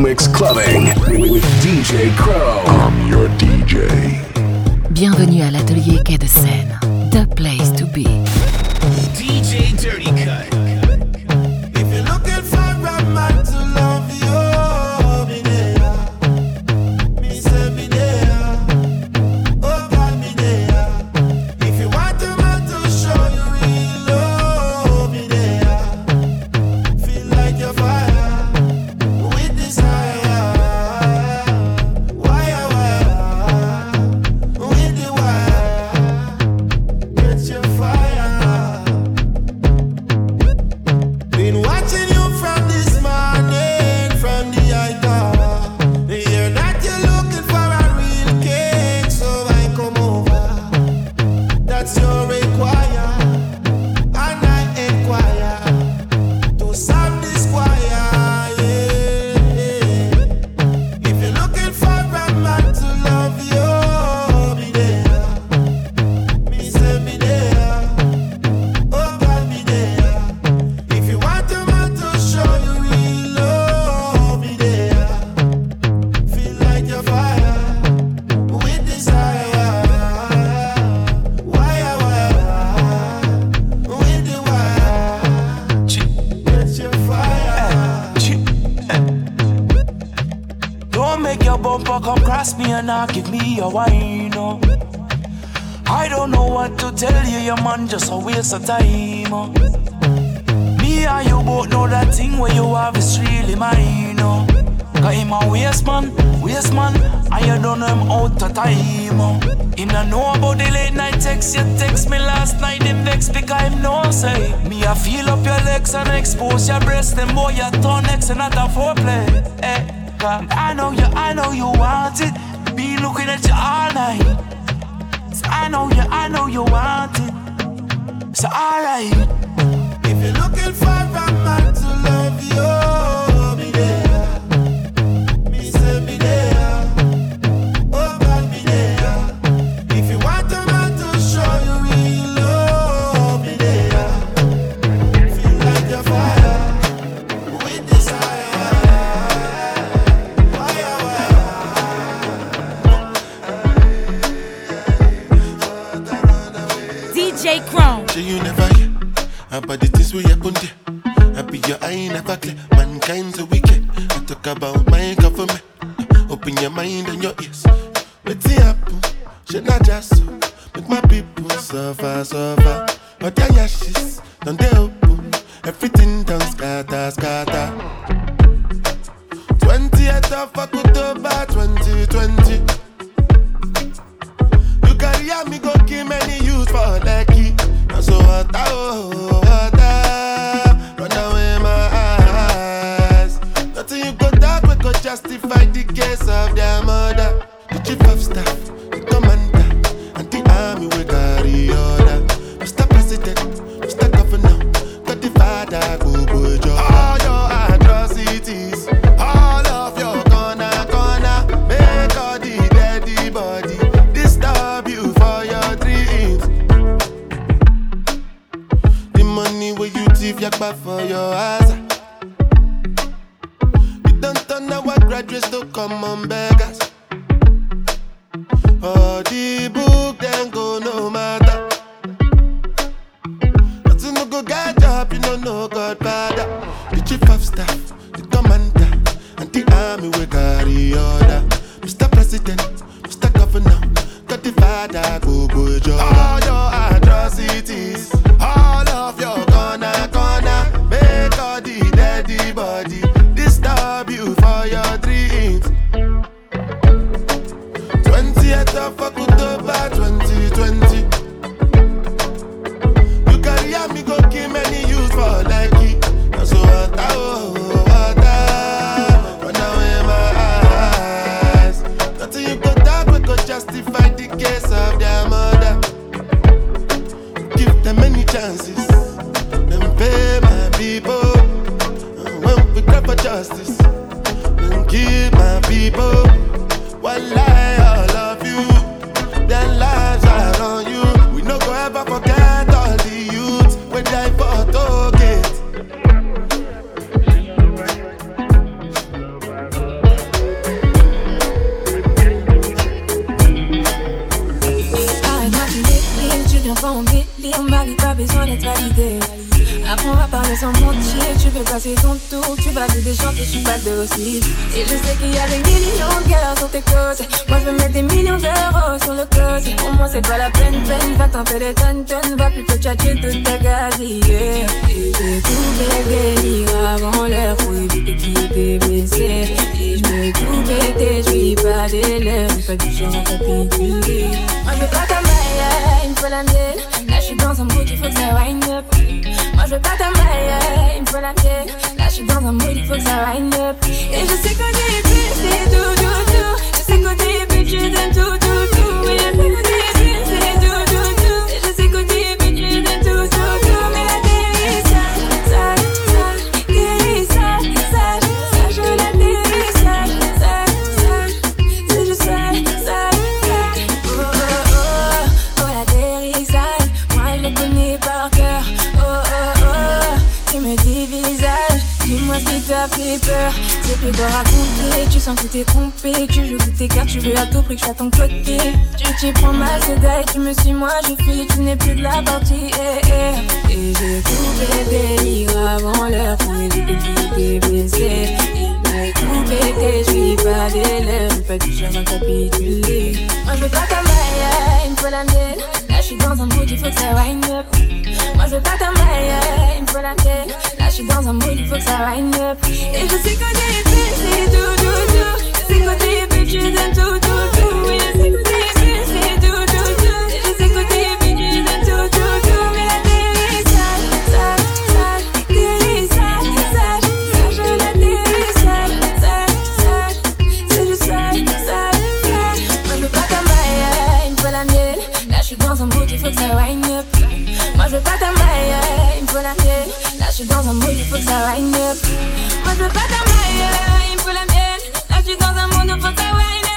Mix Clubbing with DJ Crow. I'm your DJ. Bienvenue à l'atelier quai de Seine, The place to be. DJ Dirty foreplay. Eh, I know you, I know you want it. Be looking at you all night. So I know you, I know you want it. So alright. If you're looking for romance. Never clear, clay. Mankind's a wicked. I talk about my government. Open your mind and your ears. What's it happen? Should not just make my people suffer, suffer. But yeah, yeah. Tu sens que t'es trompé, tu joues toutes tes cartes Tu veux à tout prix que je ton côté. Tu t'y prends ma sédaille, tu me suis moi Je fuis, tu n'es plus de la partie eh, eh. Et j'ai coupé des livres avant l'heure Trouvé des petits baisers j'ai coupé tes juifs pas des lèvres Pas du jamais capitulé Moi je veux pas ta maille, une fois la mienne suis dans un mood, il faut que ça wind up. Moi je pas ta il me faut la tête. Là je suis dans un mood, il faut que ça wind up. Et je sais côté épais, c'est tout, tout, tout. Je côté épais, tu tout, tout, tout. Oui, je sais côté pour la mienne. Là, je suis dans un mood, il faut que ça wind up. Moi, je veux pas ta maille, il faut la mienne. Là, je suis dans un faut que ça wind up.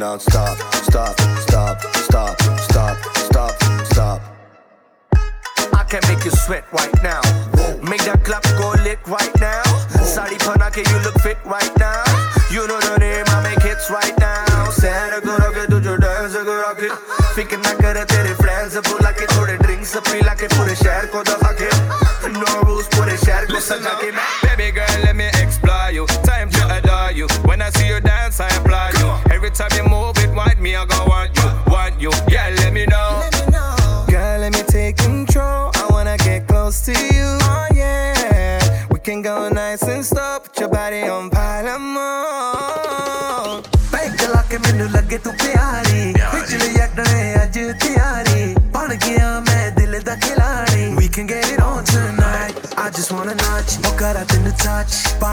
non-stop, stop, stop, stop, stop, stop, stop. I can make you sweat right now. Make that club go lit right now. Whoa. Sari panake, you look fit right now. You know the name, I make hits right now. Sehra ko rocket, tujhe dance ko rocket. Fikir na kare tere friends, bula ke thode drinks pila ke pure share ko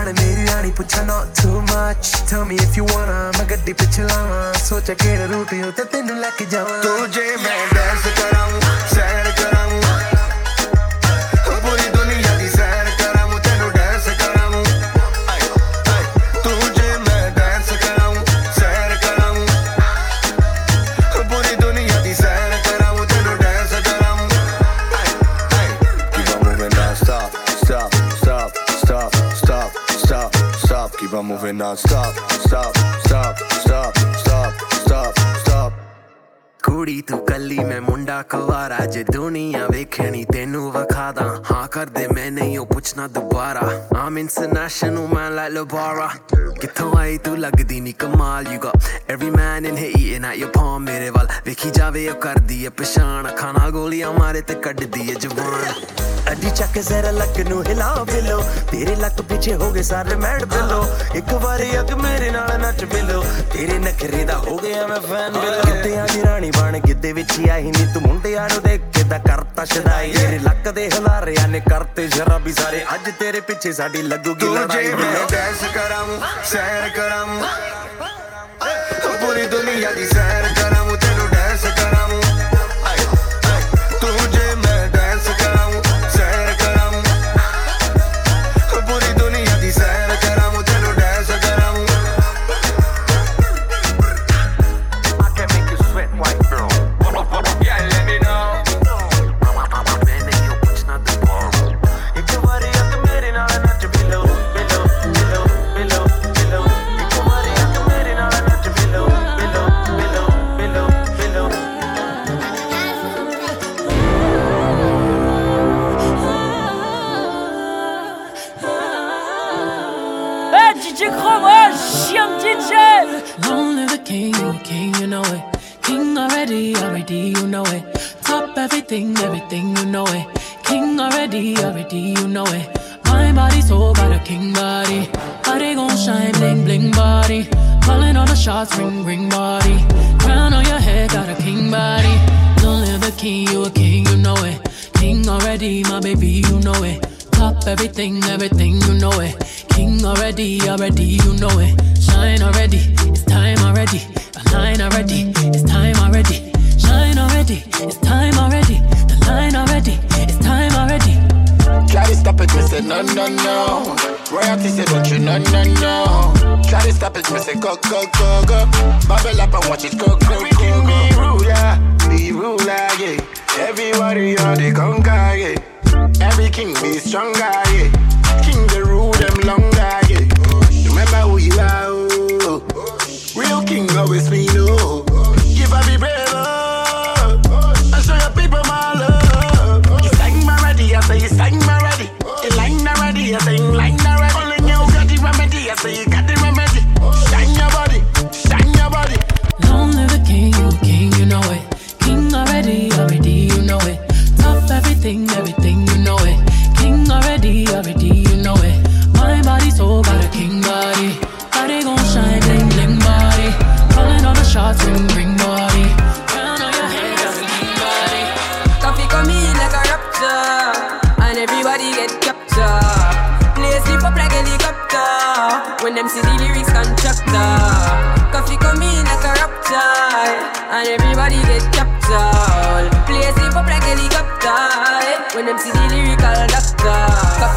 ਜਾਣ ਮੇਰੀ ਰਾਣੀ ਪੁੱਛਾ not too much tell me if you wanna ਮੈਂ ਗੱਡੀ ਪਿੱਛੇ ਲਾਵਾਂ ਸੋਚਿਆ ਕਿਹੜੇ route ਉੱਤੇ ਤੈਨੂੰ ਲੈ ਕੇ ਜਾਵਾਂ ਤੂੰ ਜੇ ਮੈਂ ਡੈਂਸ man like ਕਿੱਥੋਂ ਆਈ ਤੂੰ? ਲੱਗਦੀ ਨਹੀਂ ਕਮਾਲ। You got every man in here eating at your palm, ਮੇਰੇ ਵੱਲ। ਵੇਖੀ ਜਾਵੇ, ਉਹ ਕਰਦੀ ਏ ਪਛਾਣ। ਅੱਖਾਂ ਗੋਲੀਆਂ ਮਾਰੇ ਤੇ ਕੱਢਦੀ ਏ ਜ਼ੁਬਾਨ ਅੱਡੀ ਚੱਕ ਜ਼ਰਾ ਲੱਕ ਨੂੰ ਹਿਲਾ ਬਿਲੋ। ਤੇਰੇ ਲੱਕ ਪਿੱਛੇ ਹੋ ਗਏ ਸਾਰੇ ਮੈਡ ਬਿਲੋ। ਇੱਕ ਵਾਰੀ ਅੱਗ ਮੇਰੇ ਨਾਲ ਨੱਚ ਬਿਲੋ। ਤੇਰੇ ਨਖਰੇ ਦਾ ਹੋ ਗਿਆ ਮੈਂ ਫੈਨ ਬਿਲੋ। ਗਿੱਧਿਆਂ ਦੀ ਰਾਣੀ ਬਣ, ਗਿੱਧੇ ਵਿੱਚ ਹੀ ਆਈ ਨਹੀਂ ਤੂੰ ਮੁੰਡਿਆਂ ਨੂੰ ਦੇਖ ਤਾਂ ਕਰਤਾ ਸ਼ਦਾਈ। ਤੇਰੇ ਲੱਕ ਦੇ ਹਲਾਰਿਆਂ ਨੇ ਕਰਤੇ ਸ਼ਰਾਬੀ ਸਾਰੇ। ਅੱਜ ਤੇਰੇ ਪਿੱਛੇ ਸਾਡੀ ਲੱਗੂਗੀ ਲੜਾਈ। ਮੈਂ ਡੈਂਸ ਕਰਾਂ ਸੈਰ ਕਰਾਂ ਪੂਰੀ ਦੁਨੀਆ ਦੀ ਸੈਰ ਕਰਾਂ ਤੈਨੂੰ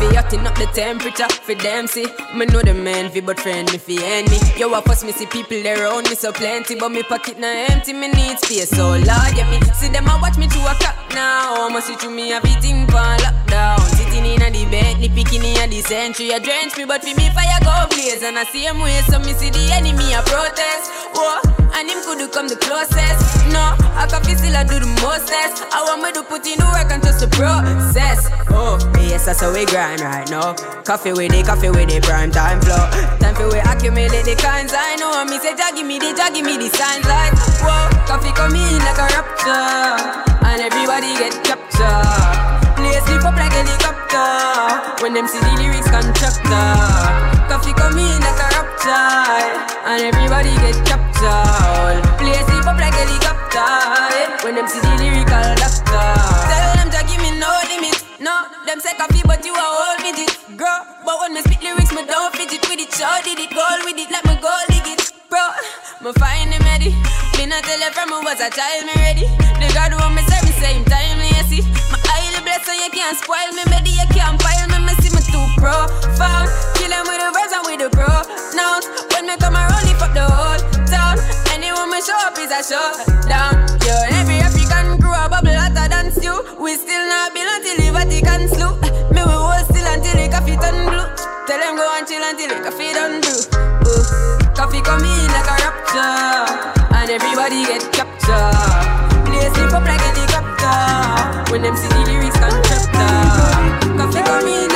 Coffee hotting up the temperature for them see. Me know the man fi but friend me fi enemy. Yo, I first me see people around me so plenty, but me pocket na empty. Me need space so large. Yeah, me see them a watch me to a clock now. I'ma see through me beating pan lockdown. Sitting in a the bed, the picking in the century. A drench me, but for me fire go blaze. And I see him way, so me see the enemy a protest. Whoa, and him could come the closest. No, I can feel still I do the mostest. I want me to put in the work and trust the process. Oh, yes, that's how we grind right now. Coffee with it, coffee with it, prime time flow. Time for we accumulate the kinds I know. Me say, Jah me the, Jah give me the signs like, whoa, Koffee come in like a rapture, and everybody get captured. Play sleep up like helicopter when them see the lyrics constructor. Koffee come in like a rapture, and everybody get captured. Play sleep up like helicopter eh, when them see the lyrical doctor. Them say Koffee, but you a whole midget, girl. But when me spit lyrics, me don't fidget with it. Show did it, goal with it, let me go dig it, bro. Me find him ready. Me a tell you from me was a child, me ready. The God who me serve, me same time, me you see. My highly blessed, so you can't spoil me, baby. You can't pile me, me see me too profound. Kill them with the verbs and with the pronouns. When me come around, lift up the whole town. Anyone me show up is a showdown. Yo, every A bubble hotter than stew. We still not build until the Vatican slew. Eh, me we hold still until the coffee turn blue. Tell them go and chill until the coffee done brew. Ooh. Koffee come in like a rapture, and everybody get captured. Play sleep up like helicopter when them see the lyrics constructor. Koffee ranking,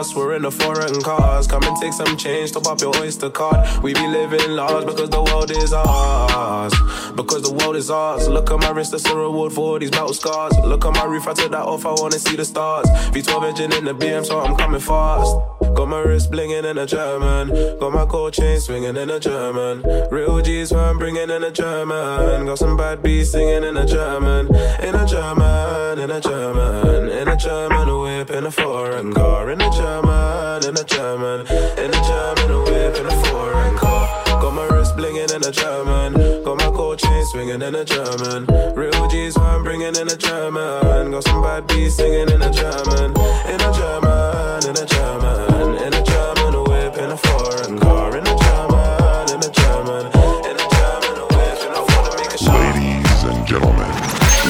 we're in a foreign cars. Come and take some change, top up your Oyster card. We be living large because the world is ours. Because the world is ours. Look at my wrist, that's a reward for all these battle scars. Look at my roof, I took that off, I wanna see the stars. V12 engine in the BM, so I'm coming fast. Got my wrist blinging in a German. Got my gold chain swinging in a German. Real G's where I'm bringing in a German. Got some bad beats singing in a German. In a German, in a German. In a German, a whip in a foreign car. In a German, in a German. In a German, a whip in a foreign car. Got my wrist blinging in a German. Got my gold chain swinging in a German. Real G's where I'm bringing in a German. Got some bad beats singing in a German. In a German, in a German. In a German, a whip in a foreign car. In a German, in a German. In a German, a whip in a wanna make a shot. Ladies and gentlemen,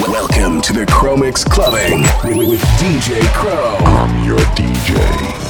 welcome to the Chromix Clubbing with, with DJ Crow. I'm your DJ. DJ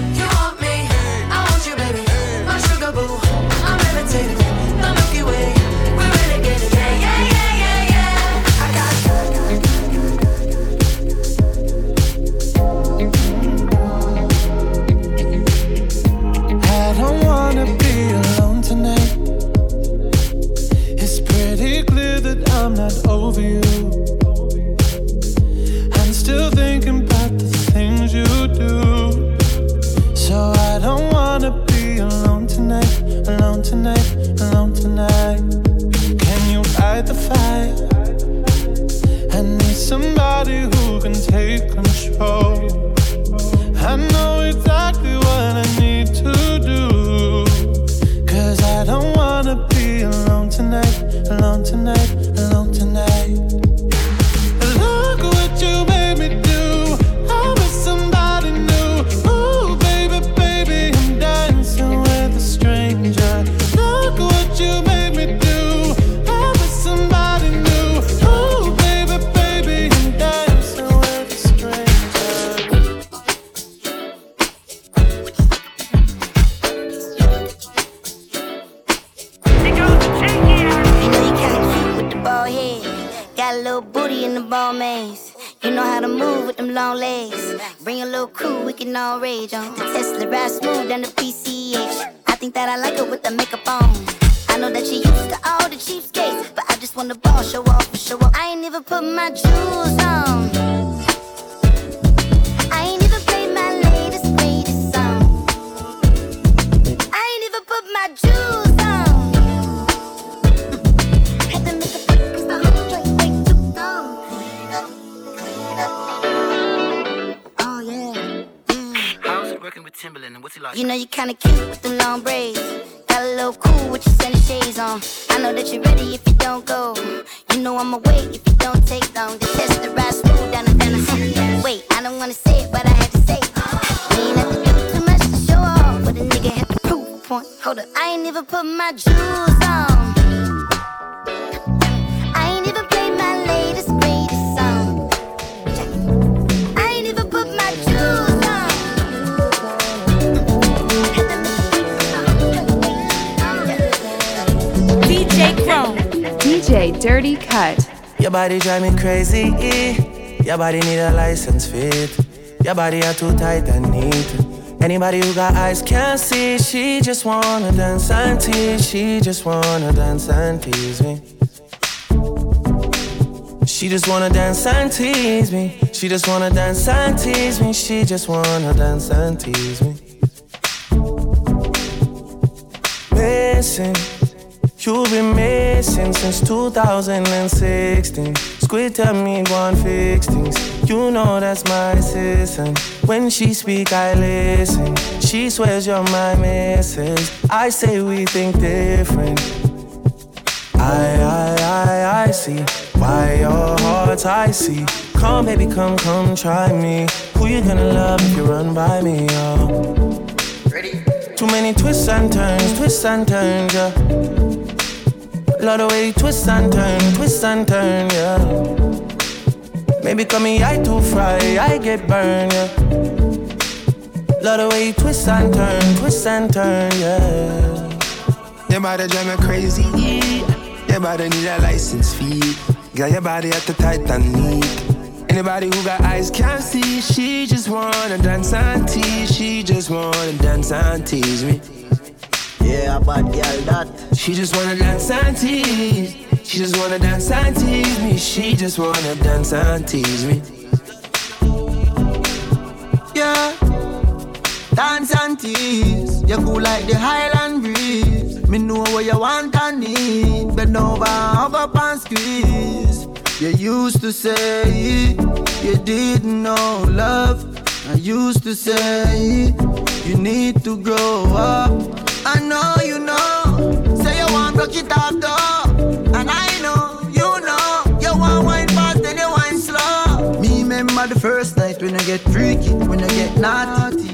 I'ma wait if you don't take long. The test the ride smooth down the down the Wait, I don't wanna say it, but I had to say it. Ain't have to do too much to show off, but a nigga had to prove point. Hold up, I ain't even put my jewels on. I ain't even played my latest greatest song. I ain't even put my jewels on. DJ Dirty Cut. Your body drive me crazy. Your body need a license fit. Your body are too tight and neat. Anybody who got eyes can't see. She just wanna dance and tease. She just wanna dance and tease me. She just wanna dance and tease me. She just wanna dance and tease me. She just wanna dance and tease me. Missing You've been missing since 2016. Squid tell me one fix things. You know that's my assistant. When she speak, I listen. She swears you're my missus. I say we think different. I, I, I, I see why your heart's icy. Come, baby, come, come, try me. Who you gonna love if you run by me, oh? Ready? Too many twists and turns, twists and turns, yeah. Love the way you twist and turn, twist and turn, yeah. Maybe call me I too fry, I get burned, yeah. Love the way you twist and turn, twist and turn, yeah. Your body drive me crazy, yeah. Your body need a license fee. Got your body at the tight and neat. Anybody who got eyes can't see. She just wanna dance and tease. She just wanna dance and tease me. Yeah, bad girl that. She just wanna dance and tease. She just wanna dance and tease me. She just wanna dance and tease me. Yeah, dance and tease. You cool like the Highland breeze. Me know what you want and need. Bend over, hug up and squeeze. You used to say you didn't know love. I used to say you need to grow up. I know you know. Say you want broke it off though. And I know, you know. You want wine fast and you wine slow. Me remember the first night when I get freaky, when I get naughty.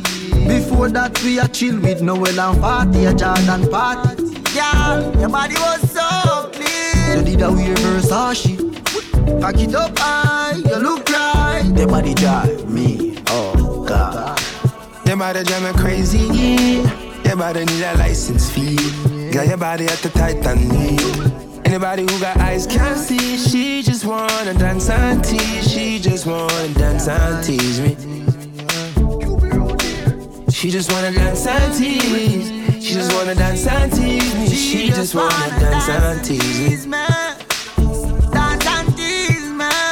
Before that we a chill with Noel and party, a Jordan party. Girl, your body was so clean. You did a weird Versace. Cock it up high, you look right. Your body drive me, oh God. Your body drive me crazy. Your body need a license fee. Got your body at the tight and. Anybody who got eyes can't see. She just wanna dance and tease. She just wanna dance and tease me. She just wanna dance and tease. She just wanna dance and tease me. She just wanna dance and tease me.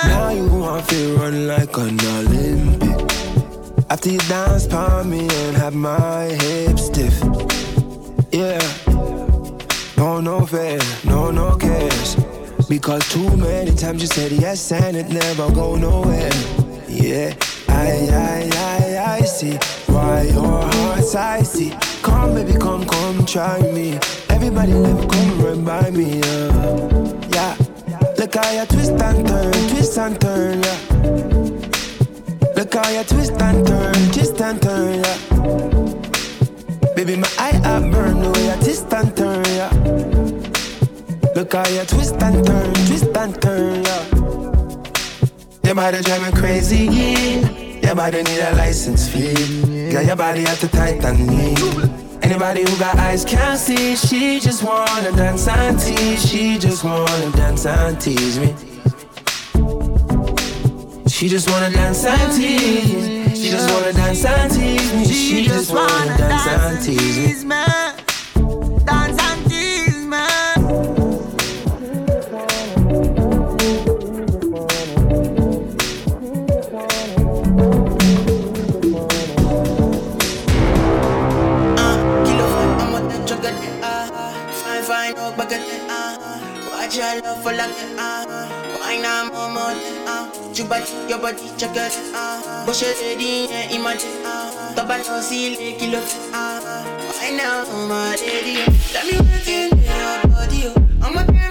Now you want to feel run like an Olympic. After you dance on me and have my hips stiff. Yeah. No, no fair, no, no cares. Because too many times you said yes and it never go nowhere. Yeah, I, I, I, I see why your heart's icy. Come, baby, come, come, try me. Everybody me come run by me. Uh. Yeah, look how you twist and turn, twist and turn. Yeah. Look how you twist and turn, twist and turn, yeah. Baby, my eye up burn the way you twist and turn, yeah. Look how you twist and turn, twist and turn, yeah. Your body drive me crazy, yeah. Your body need a license fee. Got your body at the tight and neat. Anybody who got eyes can't see. She just wanna dance and tease. She just wanna dance and tease me. She just wanna dance and tease me. She just wanna dance and tease me. She, she just wanna, dance, and tease me. Dance and tease me. Ah, ah, fine, fine, no bucket. Ah, watch your love for like you body, your body, check it. But she ready, yeah, imagine. Top and no seal, kilo. Why now, my lady? tell me work in your body, oh. I'm a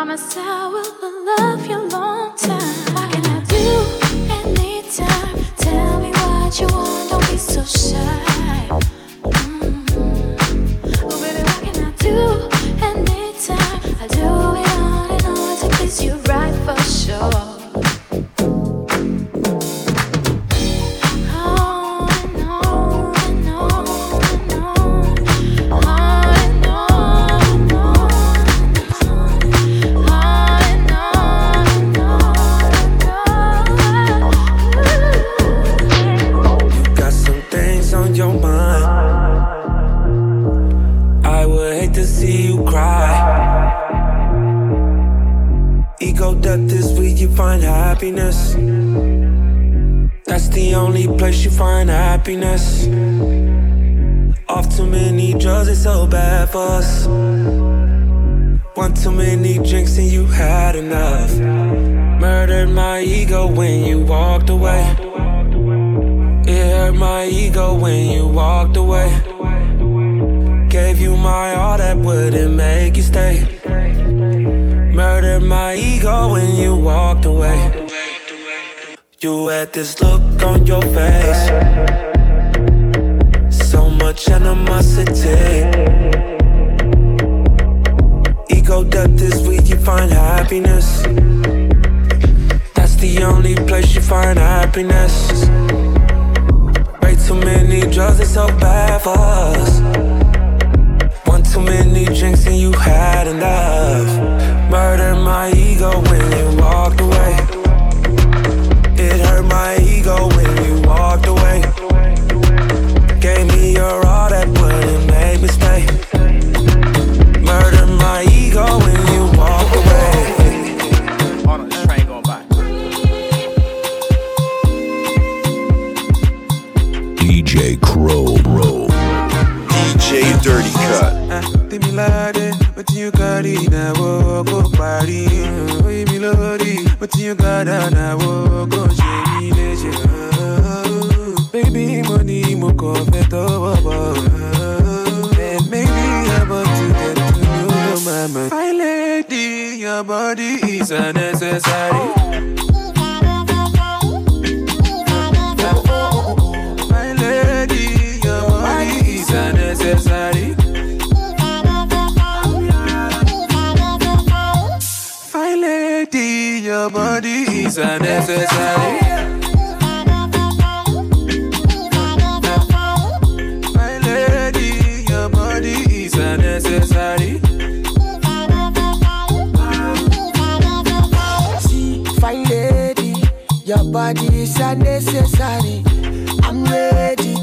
promise I will love you long time. DJ Crow, bro. DJ Dirty Cut. Temi lade, but you got it now, go party. Oye mi but you got it now, go shemi. Baby, money mo ko fe wabo. Maybe I want to get to know your mama. Hi lady, your body is unnecessary. your body is unnecessary. Necessary. See, fine lady, your body is unnecessary. I'm ready.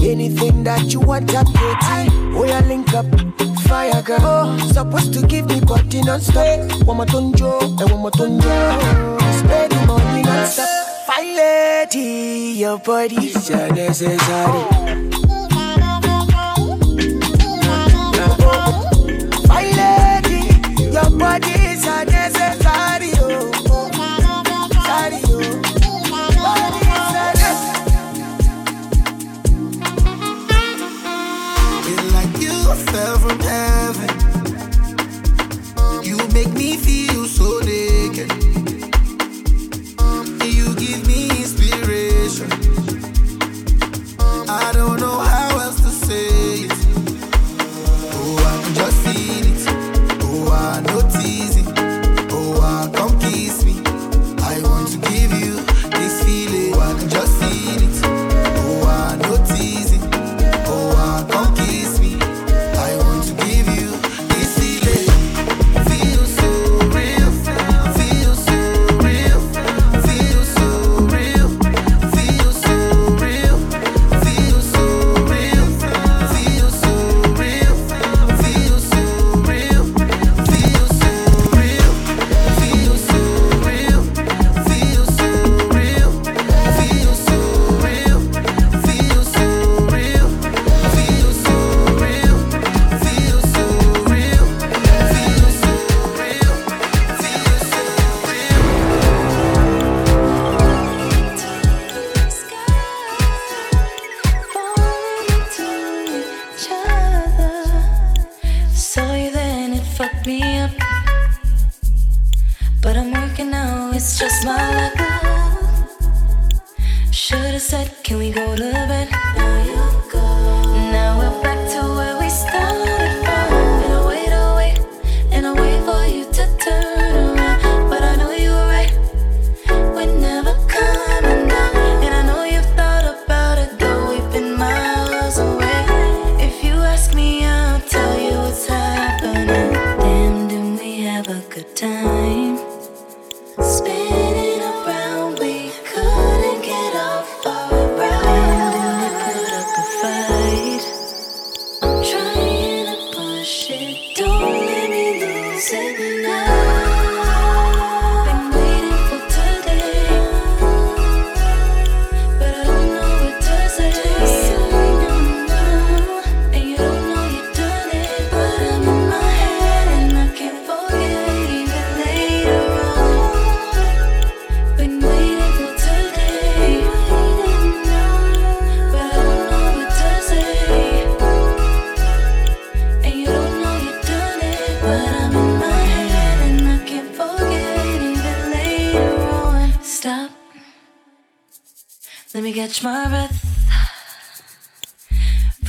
Anything that you want, I'm ready. We are link up gaga. Oh, supposed to give me body non-stop. One more tonjo, and one more tonjo. Spread the money non-stop. Fine your body is necessary. Fine lady, your body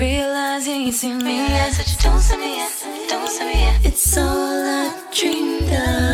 realizing you see me. as what you don't see me, don't see me. It's all I dreamed of.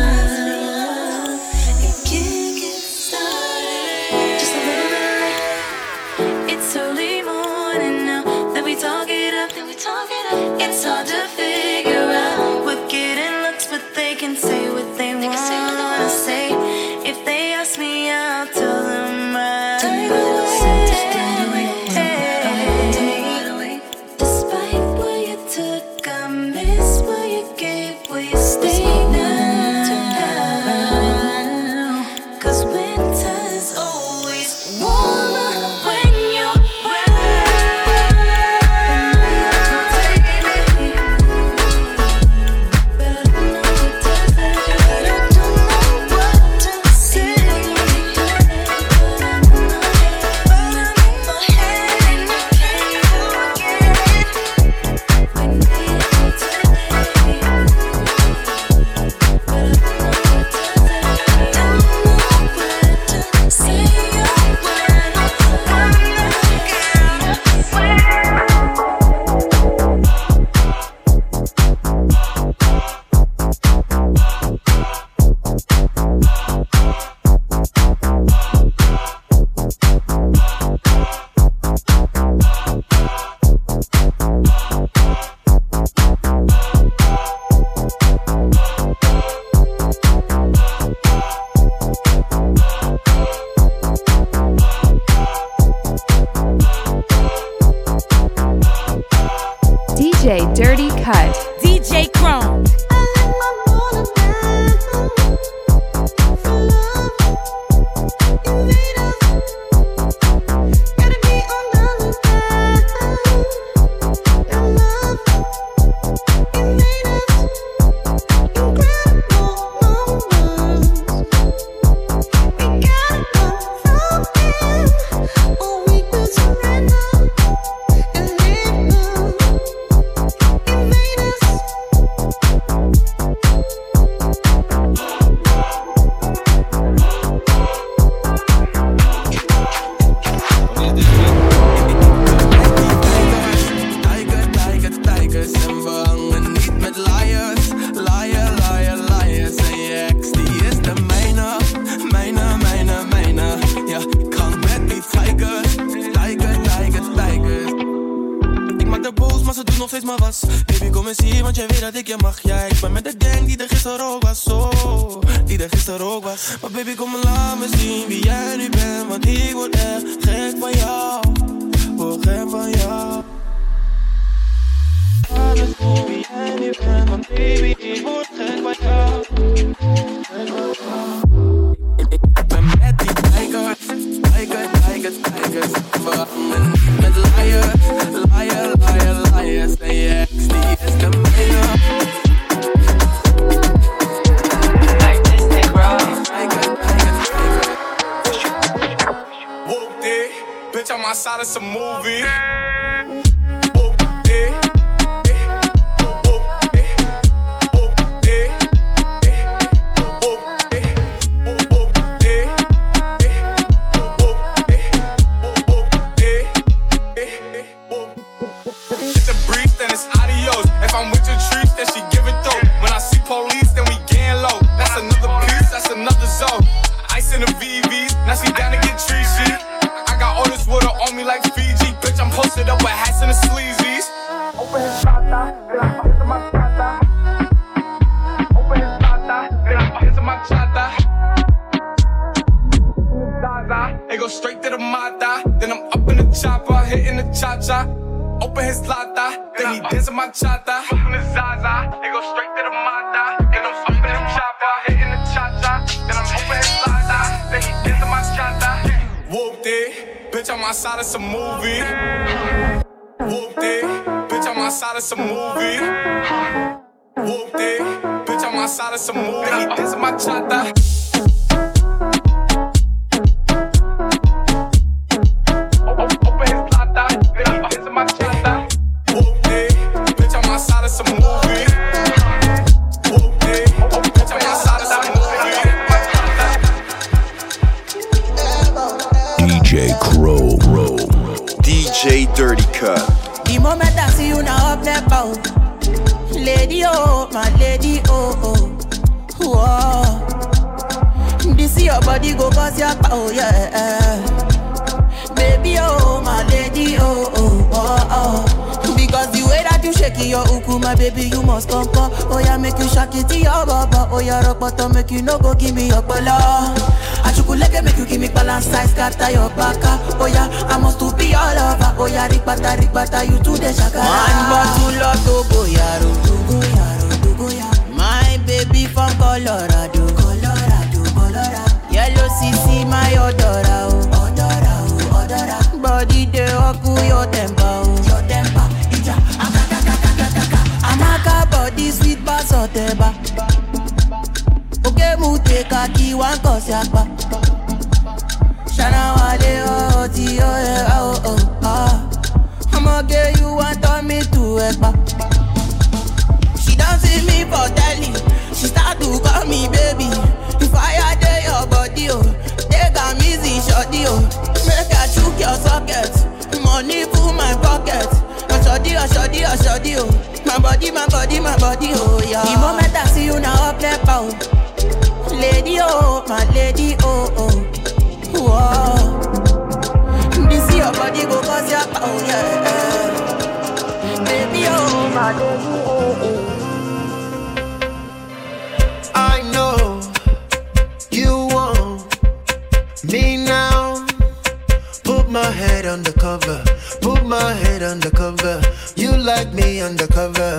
Open his lata, then he dancing my chata. Open his Zaza, it go straight to the mata. Then I'm in the chopper, hitting the cha cha. Then I'm open his lata, then he dancing my chata. Whooped it, bitch, I'm outside of some movie. Whooped it, bitch, I'm outside of some movie. Whooped it, bitch, I'm outside of some movie. Then he dancing my chata. Outside of some movie. Whooped it, bitch, I'm outside of some DJ Crow. DJ Dirty Cut. The moment I see you now up there, bow. Lady, oh, my lady, oh, oh. Whoa. This your body go cause your power, yeah. Baby, oh, my lady, oh, oh, oh, oh. You shake your uku, my baby, you must come, come. Oh, yeah, make you shake it to your baba. Oh, yeah, rock bottom, make you no go give me your bala. Achukuleke make you give me balance size, scatter your baka. Oh, yeah, I must to be all over. Oh, yeah, rikbata, rikbata, you to the shaka. One bottle of Togo, yaro, Togo, yaro, Togo, yaro. My baby from Colorado, Colorado, Colorado. Yellow CC, my odora, oh, odora, oh, odora. Body de oku your temper, oh, sweet bass oteba. Oke mute kaki wan kosi apa. Shana wale oh ti oh ah. I'ma get you want turn me to ekpa. She see me for telly. She start to call me baby. If I dey your body oh, take am easy shorty oh. Make I chook your socket. Money full my pocket. Shorty oh shorty oh shorty oh. My body my body my body oh yeah. The moment I see you now up there pow. Lady oh my lady oh oh. Whoa. This your body go cause your power yeah. Baby oh my lady oh oh. I know you want me now. Put my head under cover. Put my head under cover. Undercover.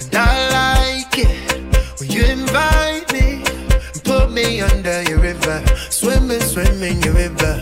And I like it when you invite me. and Put me under your river. Swimming, swimming your river.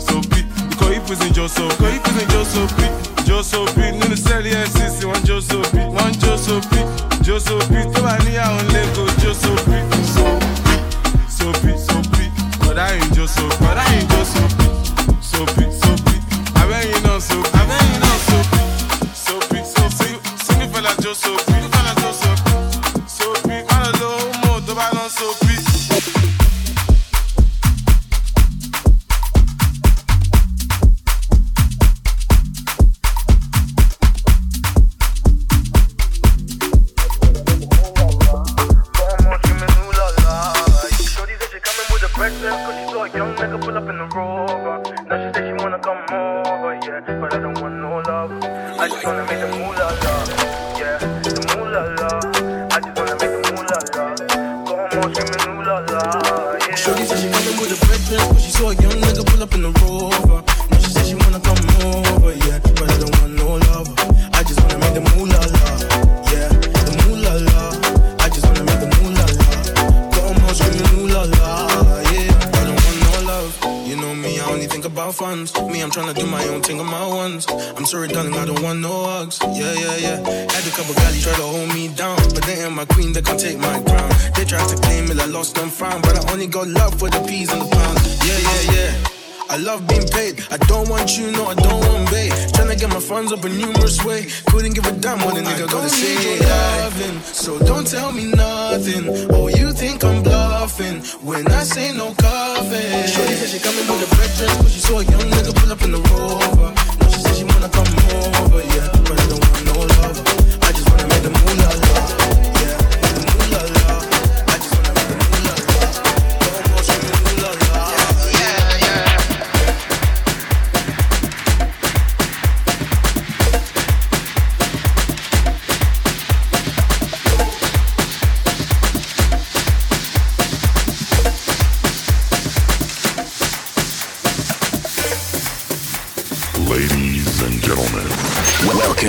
so beat Because if it's in just so Because if it's in just so beat Just so beat No the sell yeah six one just so beat One just so beat Just so beat Tó bá ní àwọn lẹ́kọ̀ọ́ just so beat So beat So beat so beat But I ain't just so But I ain't just so beat So beat so a numerous way. Couldn't give a damn what a nigga gotta say. Loving, so don't tell me nothing. Oh, you think I'm bluffing when I say no coffee. Shorty said she coming with a red dress, but she saw a young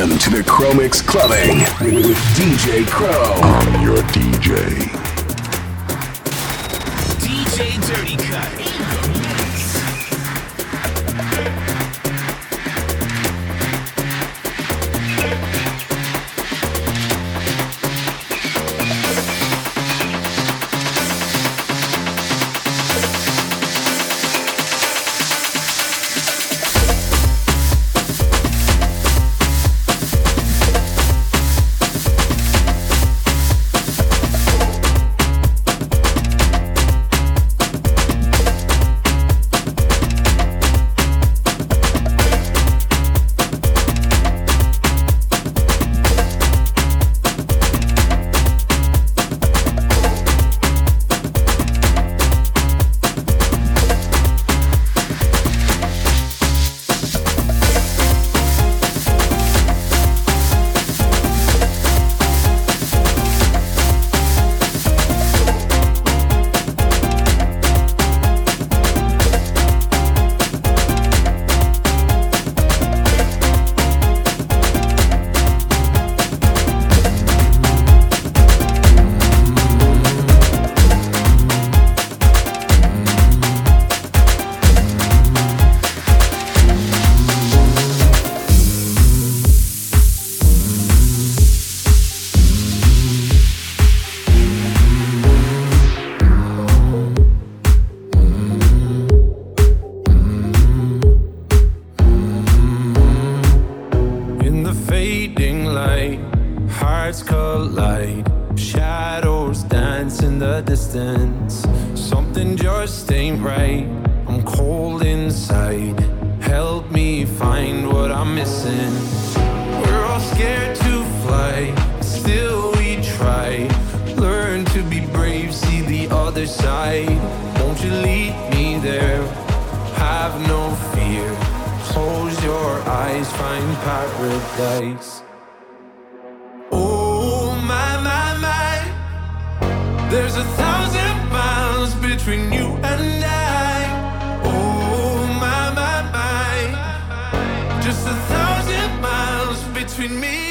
Welcome to the Chromix Clubbing with DJ Crow. I'm your DJ. find what I'm missing. We're all scared to fly, still we try. Learn to be brave, see the other side. Won't you lead me there? Have no fear. Close your eyes, find paradise. Oh my my my, there's a thousand miles between you and between me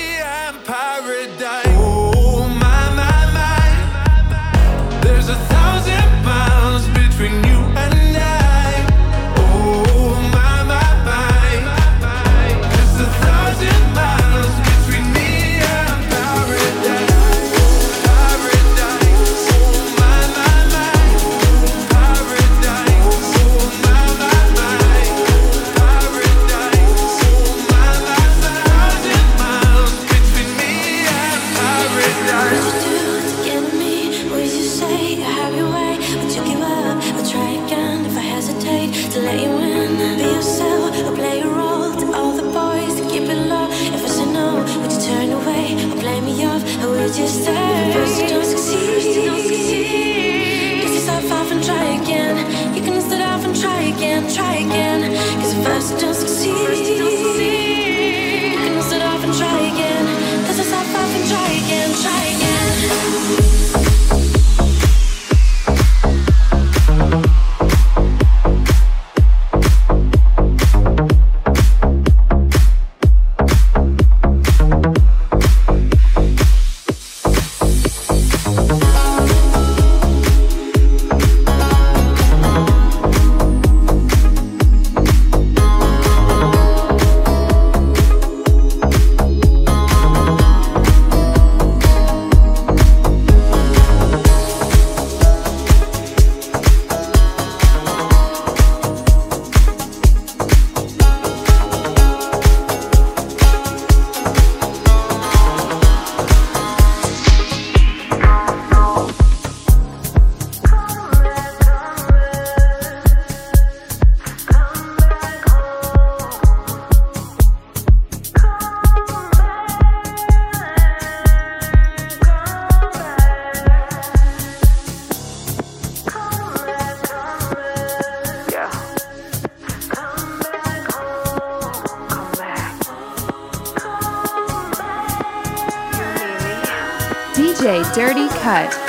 Zeit.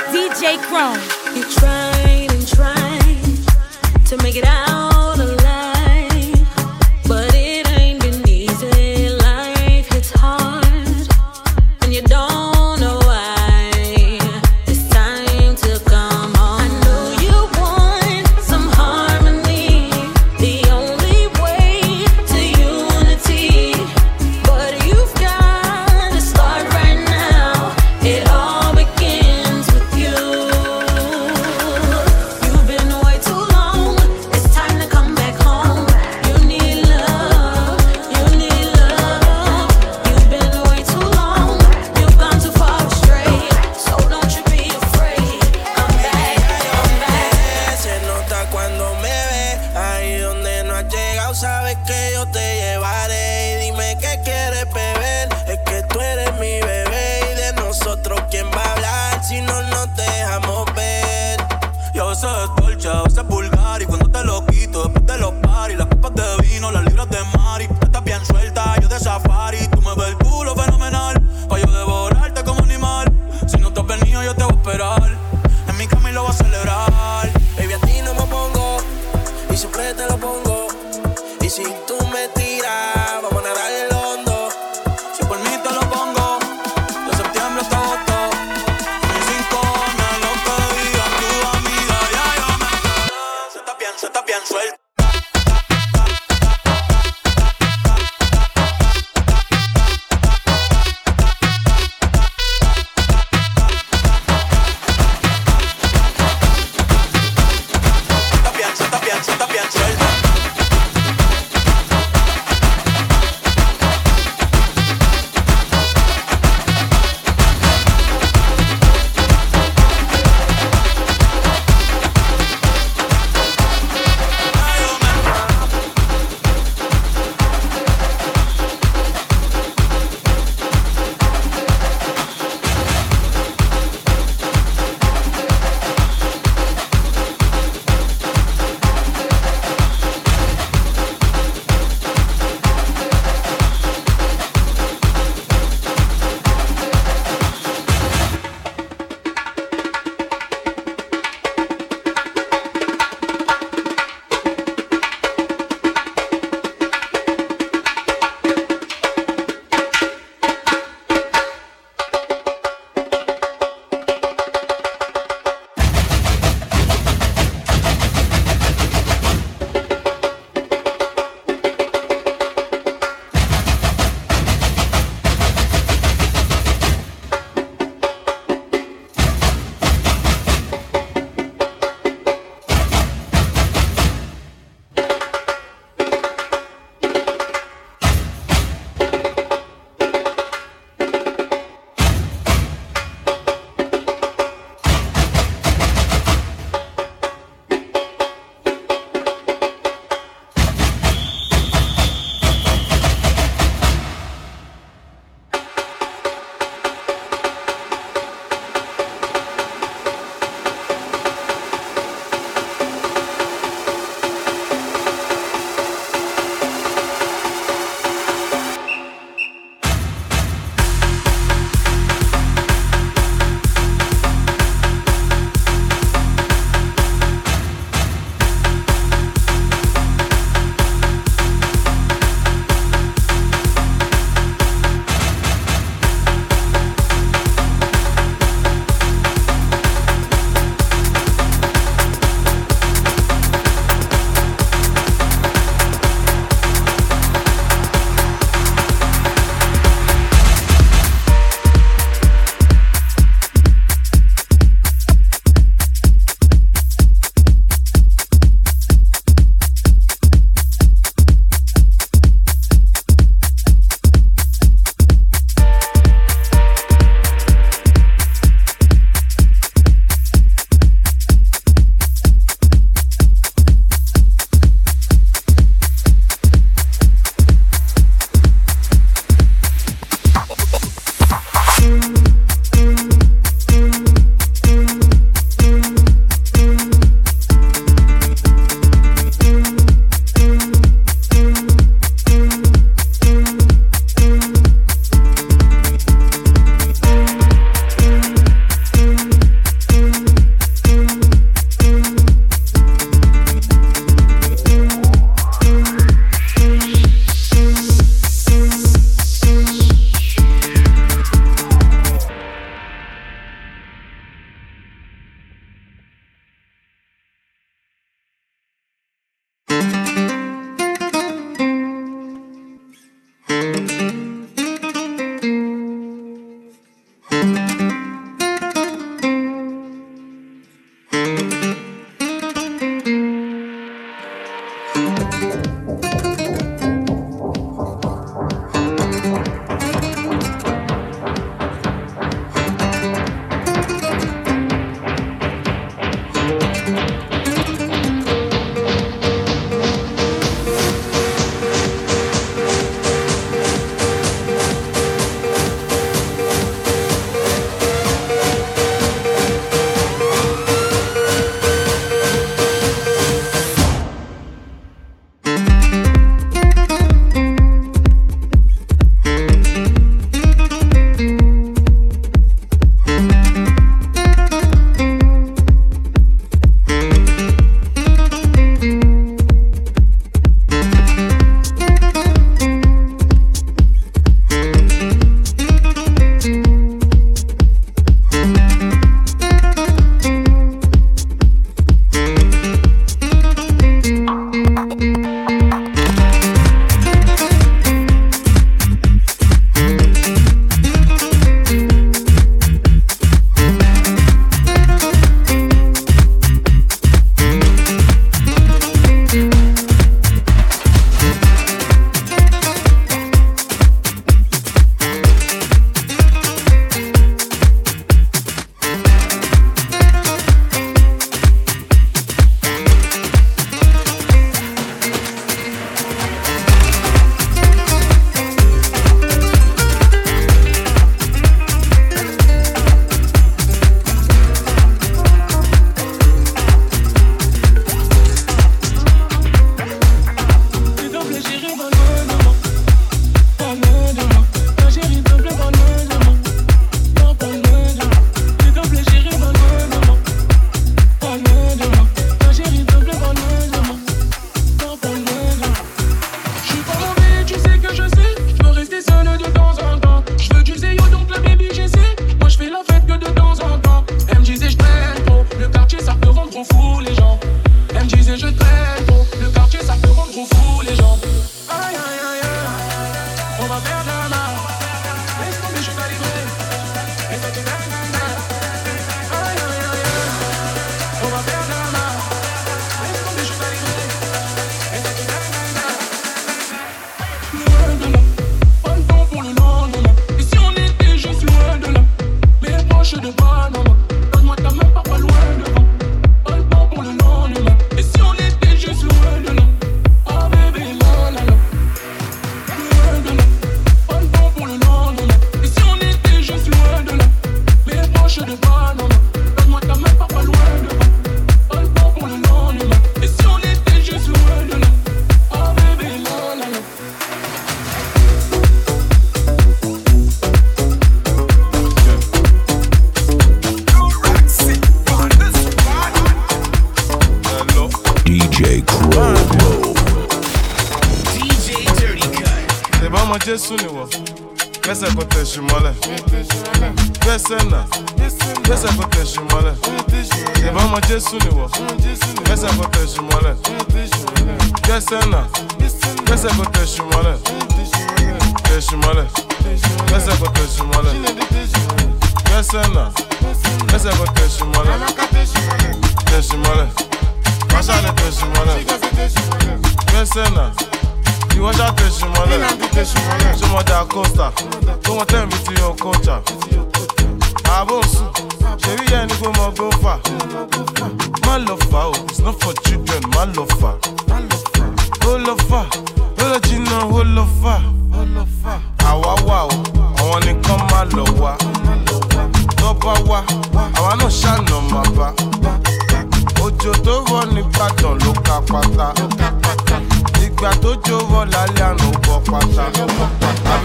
DJ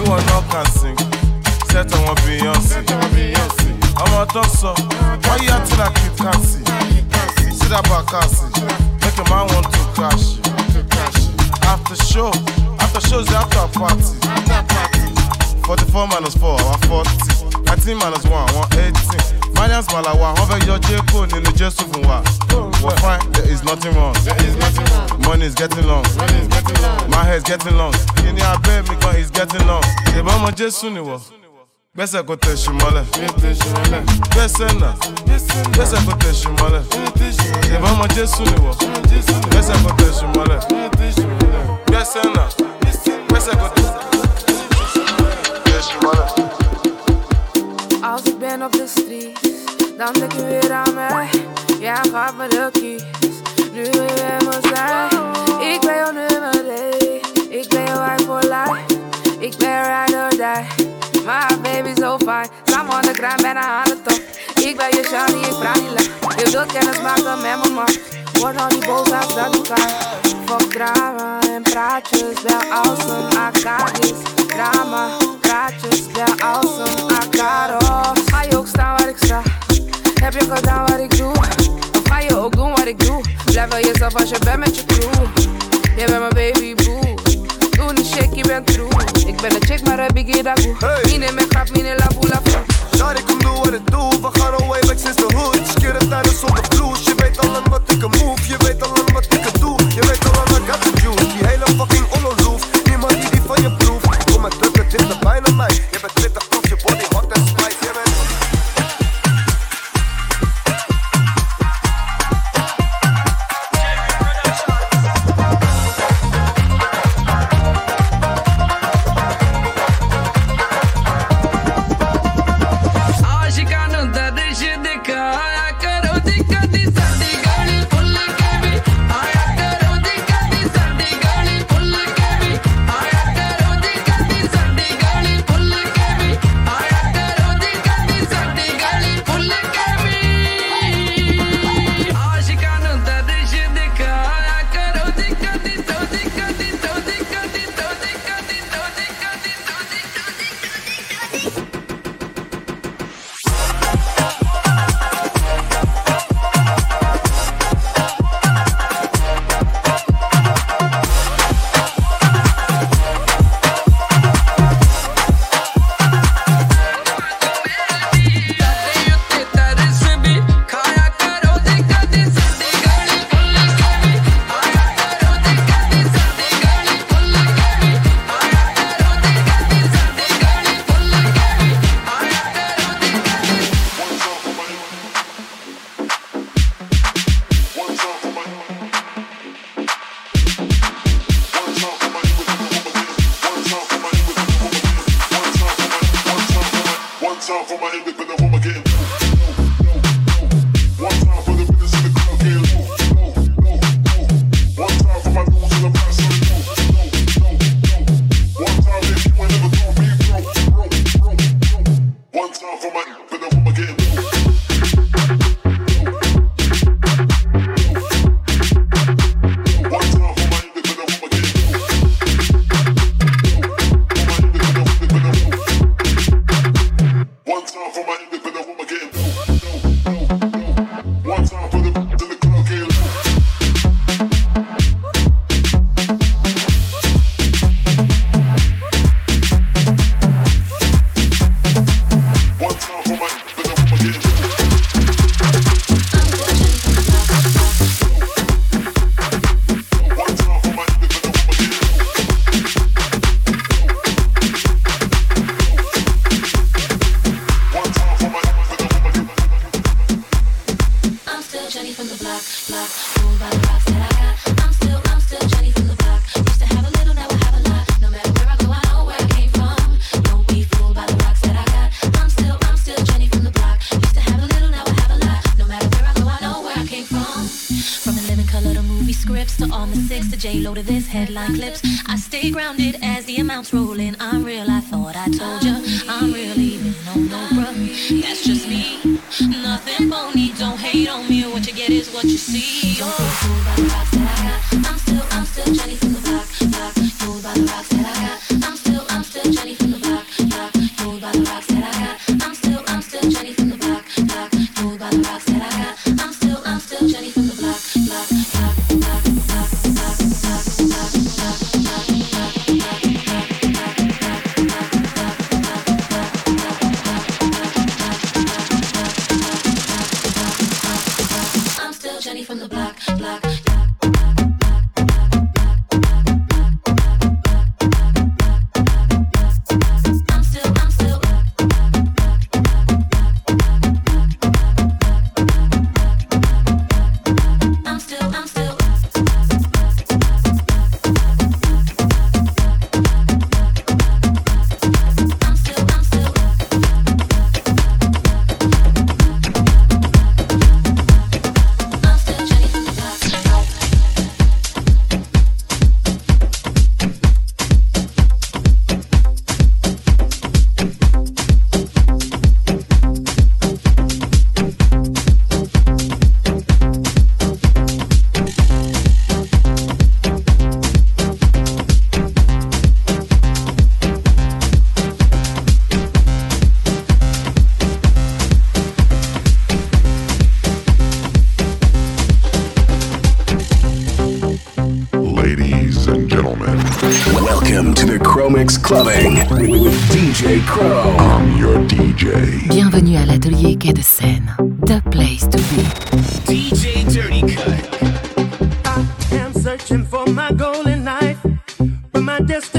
àbí wọn náà kàn sing sẹ́tọ̀ wọn beyonce ọmọ tó sọ wọ́n yá tí la kì í kàn sí. Sídà bàkàsì make a man want to crash. After show after show is after party. Forty four minus four àwọn forty. Nineteen minus one àwọn eighteen. Finance malawa wọn fẹ́ yọ jẹ́kọ̀ nínú jésù fún wa we're fine. There is nothing wrong. Money is getting long my hair is getting long kíni abẹ́ mi gan is getting long ìbọn ọmọ jésù ni wọ? Gbẹ́sẹ̀ kò tẹ̀sù mọ́lẹ̀. Gbẹ́sẹ̀ nà gbẹ́sẹ̀ kò tẹ̀sù mọ́lẹ̀. Ìbọn ọmọ jésù ni wọ? Gbẹ́sẹ̀ kò tẹ̀sù mọ́lẹ̀. Gbẹ́sẹ̀ nà gbẹ́sẹ̀ kò tẹ̀sù mọ́lẹ̀. Als ik ben op de street, dan denk je weer aan mij. Ja, gaf me de keys, nu we er zijn. Ik ben jouw nummer één, ik ben jouw wife for life. Ik ben ride or die, maar baby so fine, Samen on the grind, bijna aan de top. Ik ben je shawty, ik praat lang. Je wilt kennis maken met mijn man. Word al die boos als dat ik kan. Fuck drama en praatjes, wel awesome, arcades. Drama, praatjes, wel awesome, arcades. Ga je ook staan waar ik sta? Heb je gedaan wat ik doe? Of ga je ook doen wat ik doe? Blijf wel jezelf als je bent met je crew. Je bent mijn baby boo. Doe niet shake, je bent true. Ik ben een chick, maar heb ik hier dagoe. Mine me grap, mine la boula. Sorry, kom doe wat ik doe. We gaan away back sinds de hood. Skeur het naar de zonnevloes. Je weet al wat ik een move. Je weet Welcome to the Chromix Clubbing with, with DJ Crow. I'm your DJ. Bienvenue à l'atelier Quai de Seine. The place to be. DJ Dirty Cut. I am searching for my goal in life, but my destiny